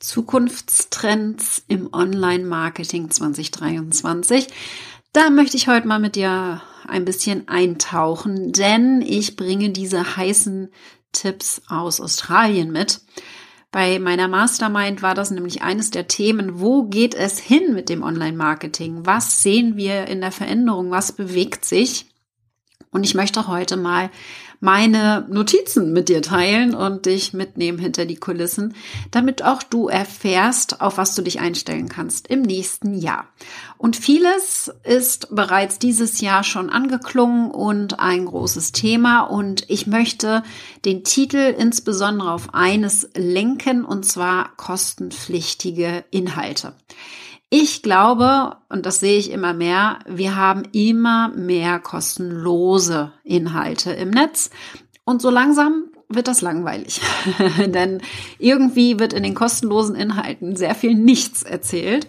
Zukunftstrends im Online-Marketing 2023. Da möchte ich heute mal mit dir ein bisschen eintauchen, denn ich bringe diese heißen Tipps aus Australien mit. Bei meiner Mastermind war das nämlich eines der Themen, wo geht es hin mit dem Online-Marketing? Was sehen wir in der Veränderung? Was bewegt sich? Und ich möchte heute mal meine Notizen mit dir teilen und dich mitnehmen hinter die Kulissen, damit auch du erfährst, auf was du dich einstellen kannst im nächsten Jahr. Und vieles ist bereits dieses Jahr schon angeklungen und ein großes Thema. Und ich möchte den Titel insbesondere auf eines lenken, und zwar kostenpflichtige Inhalte. Ich glaube, und das sehe ich immer mehr, wir haben immer mehr kostenlose Inhalte im Netz. Und so langsam wird das langweilig. Denn irgendwie wird in den kostenlosen Inhalten sehr viel nichts erzählt.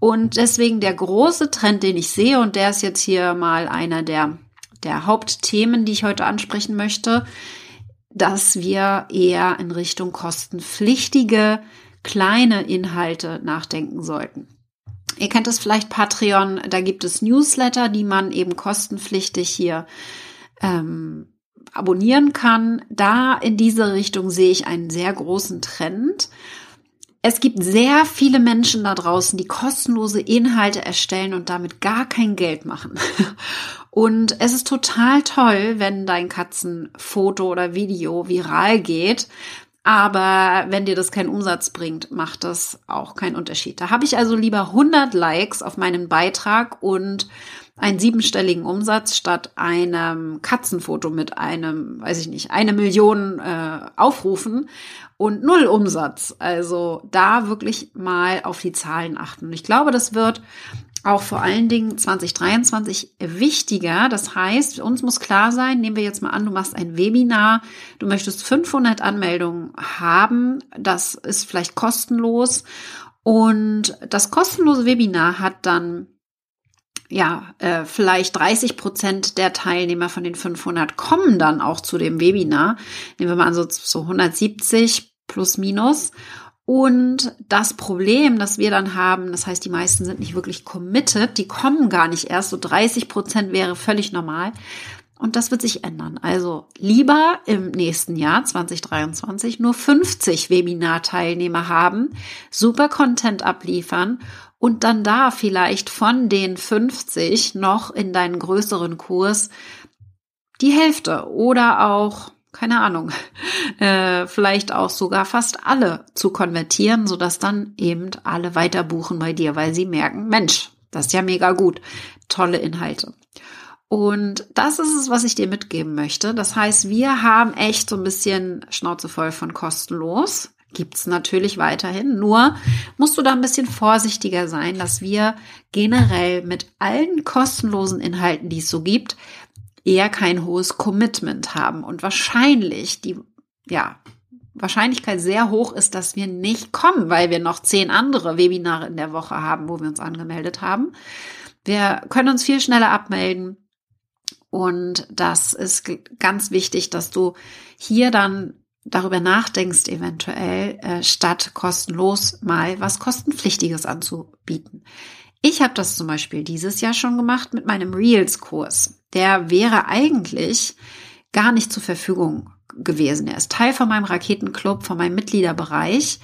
Und deswegen der große Trend, den ich sehe, und der ist jetzt hier mal einer der, der Hauptthemen, die ich heute ansprechen möchte, dass wir eher in Richtung kostenpflichtige kleine Inhalte nachdenken sollten. Ihr kennt es vielleicht Patreon, da gibt es Newsletter, die man eben kostenpflichtig hier ähm, abonnieren kann. Da in diese Richtung sehe ich einen sehr großen Trend. Es gibt sehr viele Menschen da draußen, die kostenlose Inhalte erstellen und damit gar kein Geld machen. Und es ist total toll, wenn dein Katzenfoto oder Video viral geht, aber wenn dir das keinen Umsatz bringt, macht das auch keinen Unterschied. Da habe ich also lieber 100 Likes auf meinen Beitrag und einen siebenstelligen Umsatz statt einem Katzenfoto mit einem, weiß ich nicht, eine Million äh, Aufrufen und null Umsatz. Also da wirklich mal auf die Zahlen achten. Und ich glaube, das wird auch vor allen Dingen 2023 wichtiger. Das heißt, uns muss klar sein, nehmen wir jetzt mal an, du machst ein Webinar, du möchtest 500 Anmeldungen haben, das ist vielleicht kostenlos und das kostenlose Webinar hat dann ja, äh, vielleicht 30 Prozent der Teilnehmer von den 500 kommen dann auch zu dem Webinar. Nehmen wir mal an, so, so 170 plus minus. Und das Problem, das wir dann haben, das heißt, die meisten sind nicht wirklich committed, die kommen gar nicht erst, so 30 Prozent wäre völlig normal. Und das wird sich ändern. Also lieber im nächsten Jahr 2023 nur 50 Webinar-Teilnehmer haben, super Content abliefern und dann da vielleicht von den 50 noch in deinen größeren Kurs die Hälfte oder auch keine Ahnung, äh, vielleicht auch sogar fast alle zu konvertieren, sodass dann eben alle weiter buchen bei dir, weil sie merken, Mensch, das ist ja mega gut, tolle Inhalte. Und das ist es, was ich dir mitgeben möchte. Das heißt, wir haben echt so ein bisschen Schnauze voll von kostenlos. Gibt's natürlich weiterhin. Nur musst du da ein bisschen vorsichtiger sein, dass wir generell mit allen kostenlosen Inhalten, die es so gibt, eher kein hohes Commitment haben und wahrscheinlich die, ja, Wahrscheinlichkeit sehr hoch ist, dass wir nicht kommen, weil wir noch zehn andere Webinare in der Woche haben, wo wir uns angemeldet haben. Wir können uns viel schneller abmelden. Und das ist ganz wichtig, dass du hier dann darüber nachdenkst, eventuell äh, statt kostenlos mal was kostenpflichtiges anzubieten. Ich habe das zum Beispiel dieses Jahr schon gemacht mit meinem Reels-Kurs. Der wäre eigentlich gar nicht zur Verfügung gewesen. Er ist Teil von meinem Raketenclub, von meinem Mitgliederbereich.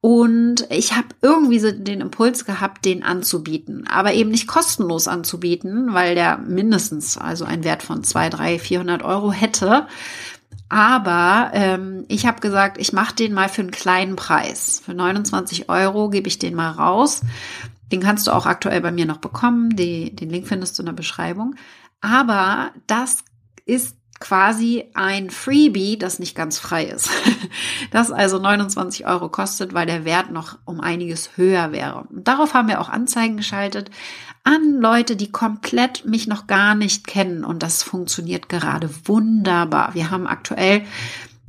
Und ich habe irgendwie so den Impuls gehabt, den anzubieten, aber eben nicht kostenlos anzubieten, weil der mindestens also einen Wert von zwei, drei, 400 Euro hätte. Aber ähm, ich habe gesagt, ich mache den mal für einen kleinen Preis. Für 29 Euro gebe ich den mal raus. Den kannst du auch aktuell bei mir noch bekommen. Die, den Link findest du in der Beschreibung. Aber das ist quasi ein Freebie, das nicht ganz frei ist. Das also 29 Euro kostet, weil der Wert noch um einiges höher wäre. Und darauf haben wir auch Anzeigen geschaltet an Leute, die komplett mich noch gar nicht kennen. Und das funktioniert gerade wunderbar. Wir haben aktuell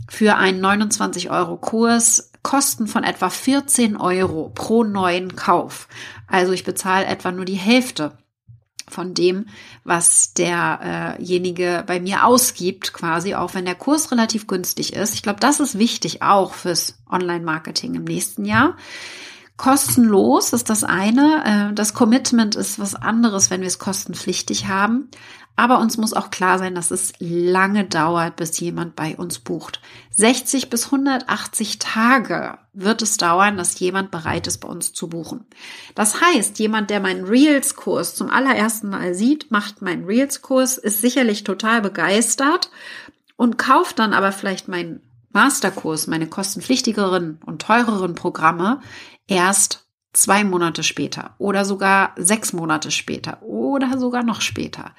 für einen 29 Euro Kurs Kosten von etwa 14 Euro pro neuen Kauf. Also ich bezahle etwa nur die Hälfte von dem, was derjenige bei mir ausgibt, quasi, auch wenn der Kurs relativ günstig ist. Ich glaube, das ist wichtig auch fürs Online-Marketing im nächsten Jahr. Kostenlos ist das eine. Äh, das Commitment ist was anderes, wenn wir es kostenpflichtig haben. Aber uns muss auch klar sein, dass es lange dauert, bis jemand bei uns bucht. 60 bis 180 Tage wird es dauern, dass jemand bereit ist, bei uns zu buchen. Das heißt, jemand, der meinen Reels-Kurs zum allerersten Mal sieht, macht meinen Reels-Kurs, ist sicherlich total begeistert und kauft dann aber vielleicht meinen Masterkurs, meine kostenpflichtigeren und teureren Programme erst zwei Monate später oder sogar sechs Monate später oder sogar noch später.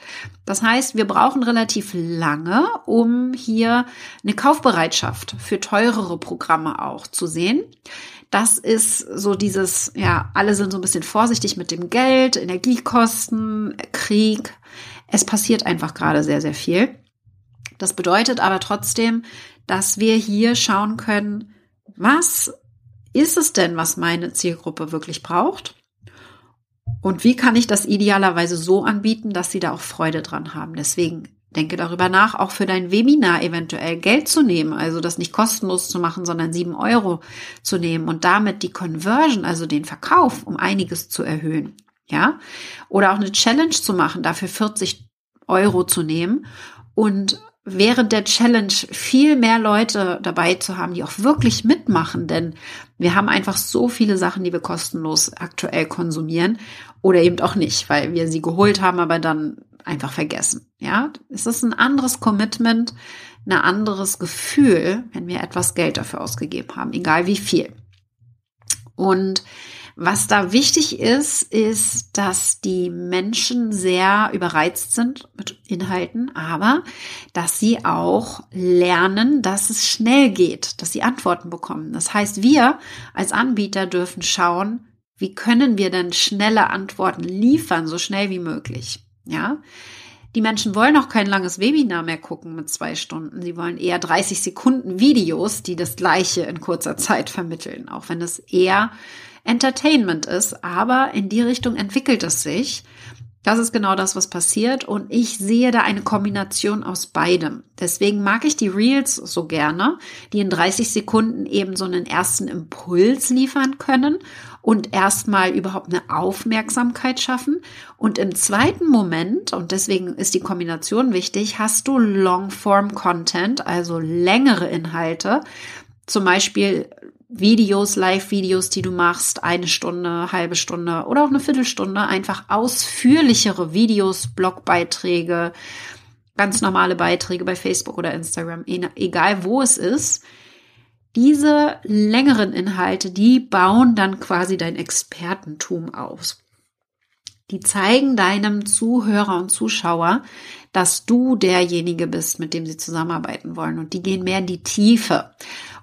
Das heißt, wir brauchen relativ lange, um hier eine Kaufbereitschaft für teurere Programme auch zu sehen. Das ist so dieses, ja, alle sind so ein bisschen vorsichtig mit dem Geld, Energiekosten, Krieg. Es passiert einfach gerade sehr, sehr viel. Das bedeutet aber trotzdem, dass wir hier schauen können, was ist es denn, was meine Zielgruppe wirklich braucht? Und wie kann ich das idealerweise so anbieten, dass sie da auch Freude dran haben? Deswegen denke darüber nach, auch für dein Webinar eventuell Geld zu nehmen, also das nicht kostenlos zu machen, sondern sieben Euro zu nehmen und damit die Conversion, also den Verkauf, um einiges zu erhöhen. Ja? Oder auch eine Challenge zu machen, dafür 40 Euro zu nehmen und während der Challenge viel mehr Leute dabei zu haben, die auch wirklich mitmachen, denn wir haben einfach so viele Sachen, die wir kostenlos aktuell konsumieren oder eben auch nicht, weil wir sie geholt haben, aber dann einfach vergessen. Ja, es ist ein anderes Commitment, ein anderes Gefühl, wenn wir etwas Geld dafür ausgegeben haben, egal wie viel. Und was da wichtig ist, ist, dass die Menschen sehr überreizt sind mit Inhalten, aber dass sie auch lernen, dass es schnell geht, dass sie Antworten bekommen. Das heißt, wir als Anbieter dürfen schauen, wie können wir denn schnelle Antworten liefern, so schnell wie möglich. Ja, die Menschen wollen auch kein langes Webinar mehr gucken mit zwei Stunden. Sie wollen eher 30 Sekunden Videos, die das Gleiche in kurzer Zeit vermitteln, auch wenn es eher Entertainment ist, aber in die Richtung entwickelt es sich. Das ist genau das, was passiert und ich sehe da eine Kombination aus beidem. Deswegen mag ich die Reels so gerne, die in 30 Sekunden eben so einen ersten Impuls liefern können und erstmal überhaupt eine Aufmerksamkeit schaffen. Und im zweiten Moment, und deswegen ist die Kombination wichtig, hast du Longform-Content, also längere Inhalte, zum Beispiel Videos, Live-Videos, die du machst, eine Stunde, halbe Stunde oder auch eine Viertelstunde, einfach ausführlichere Videos, Blogbeiträge, ganz normale Beiträge bei Facebook oder Instagram, egal wo es ist. Diese längeren Inhalte, die bauen dann quasi dein Expertentum aus. Die zeigen deinem Zuhörer und Zuschauer, dass du derjenige bist, mit dem sie zusammenarbeiten wollen. Und die gehen mehr in die Tiefe.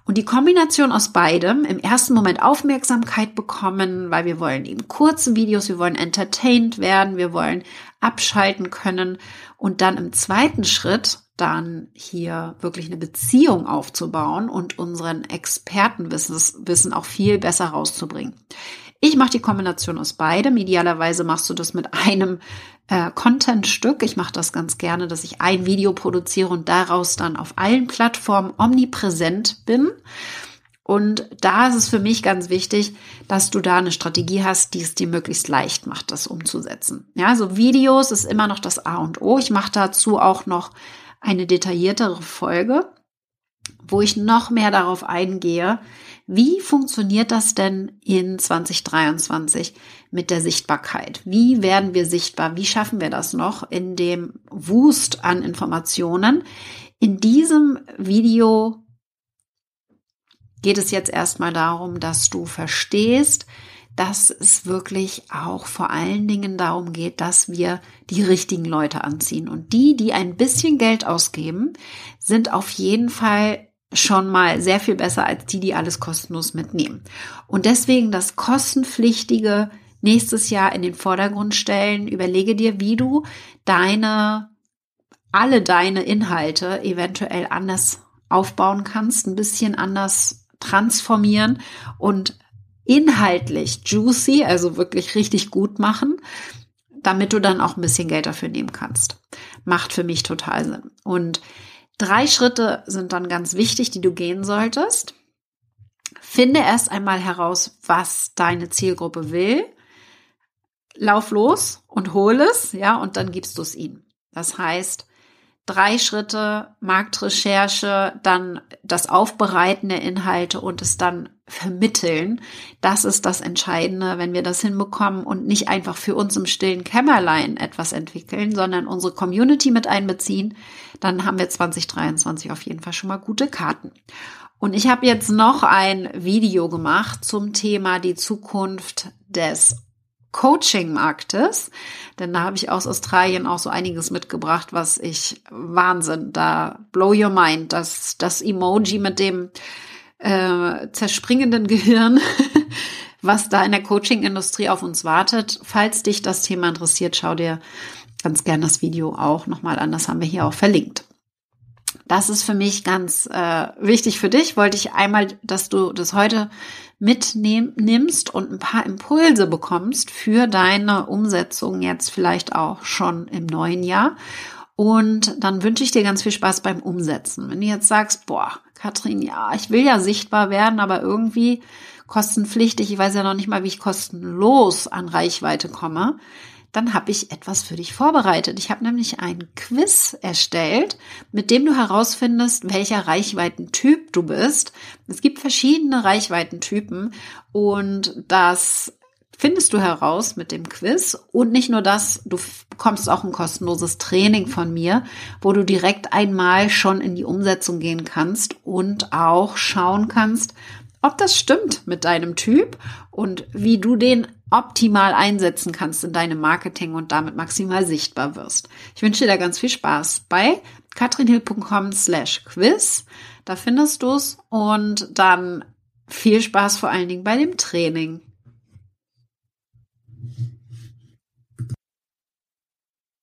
Und die Kombination aus beidem, im ersten Moment Aufmerksamkeit bekommen, weil wir wollen eben kurze Videos, wir wollen entertained werden, wir wollen abschalten können und dann im zweiten Schritt dann hier wirklich eine Beziehung aufzubauen und unseren Expertenwissen auch viel besser rauszubringen. Ich mache die Kombination aus beidem. Idealerweise machst du das mit einem äh, Content-Stück. Ich mache das ganz gerne, dass ich ein Video produziere und daraus dann auf allen Plattformen omnipräsent bin. Und da ist es für mich ganz wichtig, dass du da eine Strategie hast, die es dir möglichst leicht macht, das umzusetzen. Ja, so Videos ist immer noch das A und O. Ich mache dazu auch noch eine detailliertere Folge, wo ich noch mehr darauf eingehe, wie funktioniert das denn in 2023 mit der Sichtbarkeit? Wie werden wir sichtbar? Wie schaffen wir das noch in dem Wust an Informationen? In diesem Video geht es jetzt erstmal darum, dass du verstehst, dass es wirklich auch vor allen Dingen darum geht, dass wir die richtigen Leute anziehen. Und die, die ein bisschen Geld ausgeben, sind auf jeden Fall schon mal sehr viel besser als die, die alles kostenlos mitnehmen. Und deswegen das kostenpflichtige nächstes Jahr in den Vordergrund stellen. Überlege dir, wie du deine, alle deine Inhalte eventuell anders aufbauen kannst, ein bisschen anders transformieren und inhaltlich juicy, also wirklich richtig gut machen, damit du dann auch ein bisschen Geld dafür nehmen kannst. Macht für mich total Sinn. Und drei Schritte sind dann ganz wichtig, die du gehen solltest. Finde erst einmal heraus, was deine Zielgruppe will. Lauf los und hol es, ja, und dann gibst du es ihnen. Das heißt, drei Schritte, Marktrecherche, dann das Aufbereiten der Inhalte und es dann vermitteln. Das ist das Entscheidende, wenn wir das hinbekommen und nicht einfach für uns im stillen Kämmerlein etwas entwickeln, sondern unsere Community mit einbeziehen, dann haben wir 2023 auf jeden Fall schon mal gute Karten. Und ich habe jetzt noch ein Video gemacht zum Thema die Zukunft des Coaching-Marktes, denn da habe ich aus Australien auch so einiges mitgebracht, was ich Wahnsinn, da blow your mind, das, das Emoji mit dem äh, zerspringenden Gehirn, was da in der Coaching-Industrie auf uns wartet. Falls dich das Thema interessiert, schau dir ganz gern das Video auch nochmal an, das haben wir hier auch verlinkt. Das ist für mich ganz äh, wichtig für dich. Wollte ich einmal, dass du das heute mitnimmst und ein paar Impulse bekommst für deine Umsetzung jetzt vielleicht auch schon im neuen Jahr. Und dann wünsche ich dir ganz viel Spaß beim Umsetzen. Wenn du jetzt sagst, boah, Katrin, ja, ich will ja sichtbar werden, aber irgendwie kostenpflichtig, ich weiß ja noch nicht mal, wie ich kostenlos an Reichweite komme, dann habe ich etwas für dich vorbereitet. Ich habe nämlich ein Quiz erstellt, mit dem du herausfindest, welcher Reichweitentyp du bist. Es gibt verschiedene Reichweitentypen und das findest du heraus mit dem Quiz. Und nicht nur das, du bekommst auch ein kostenloses Training von mir, wo du direkt einmal schon in die Umsetzung gehen kannst und auch schauen kannst, ob das stimmt mit deinem Typ und wie du den optimal einsetzen kannst in deinem Marketing und damit maximal sichtbar wirst. Ich wünsche dir da ganz viel Spaß bei katrinhill.com slash quiz. Da findest du es und dann viel Spaß vor allen Dingen bei dem Training.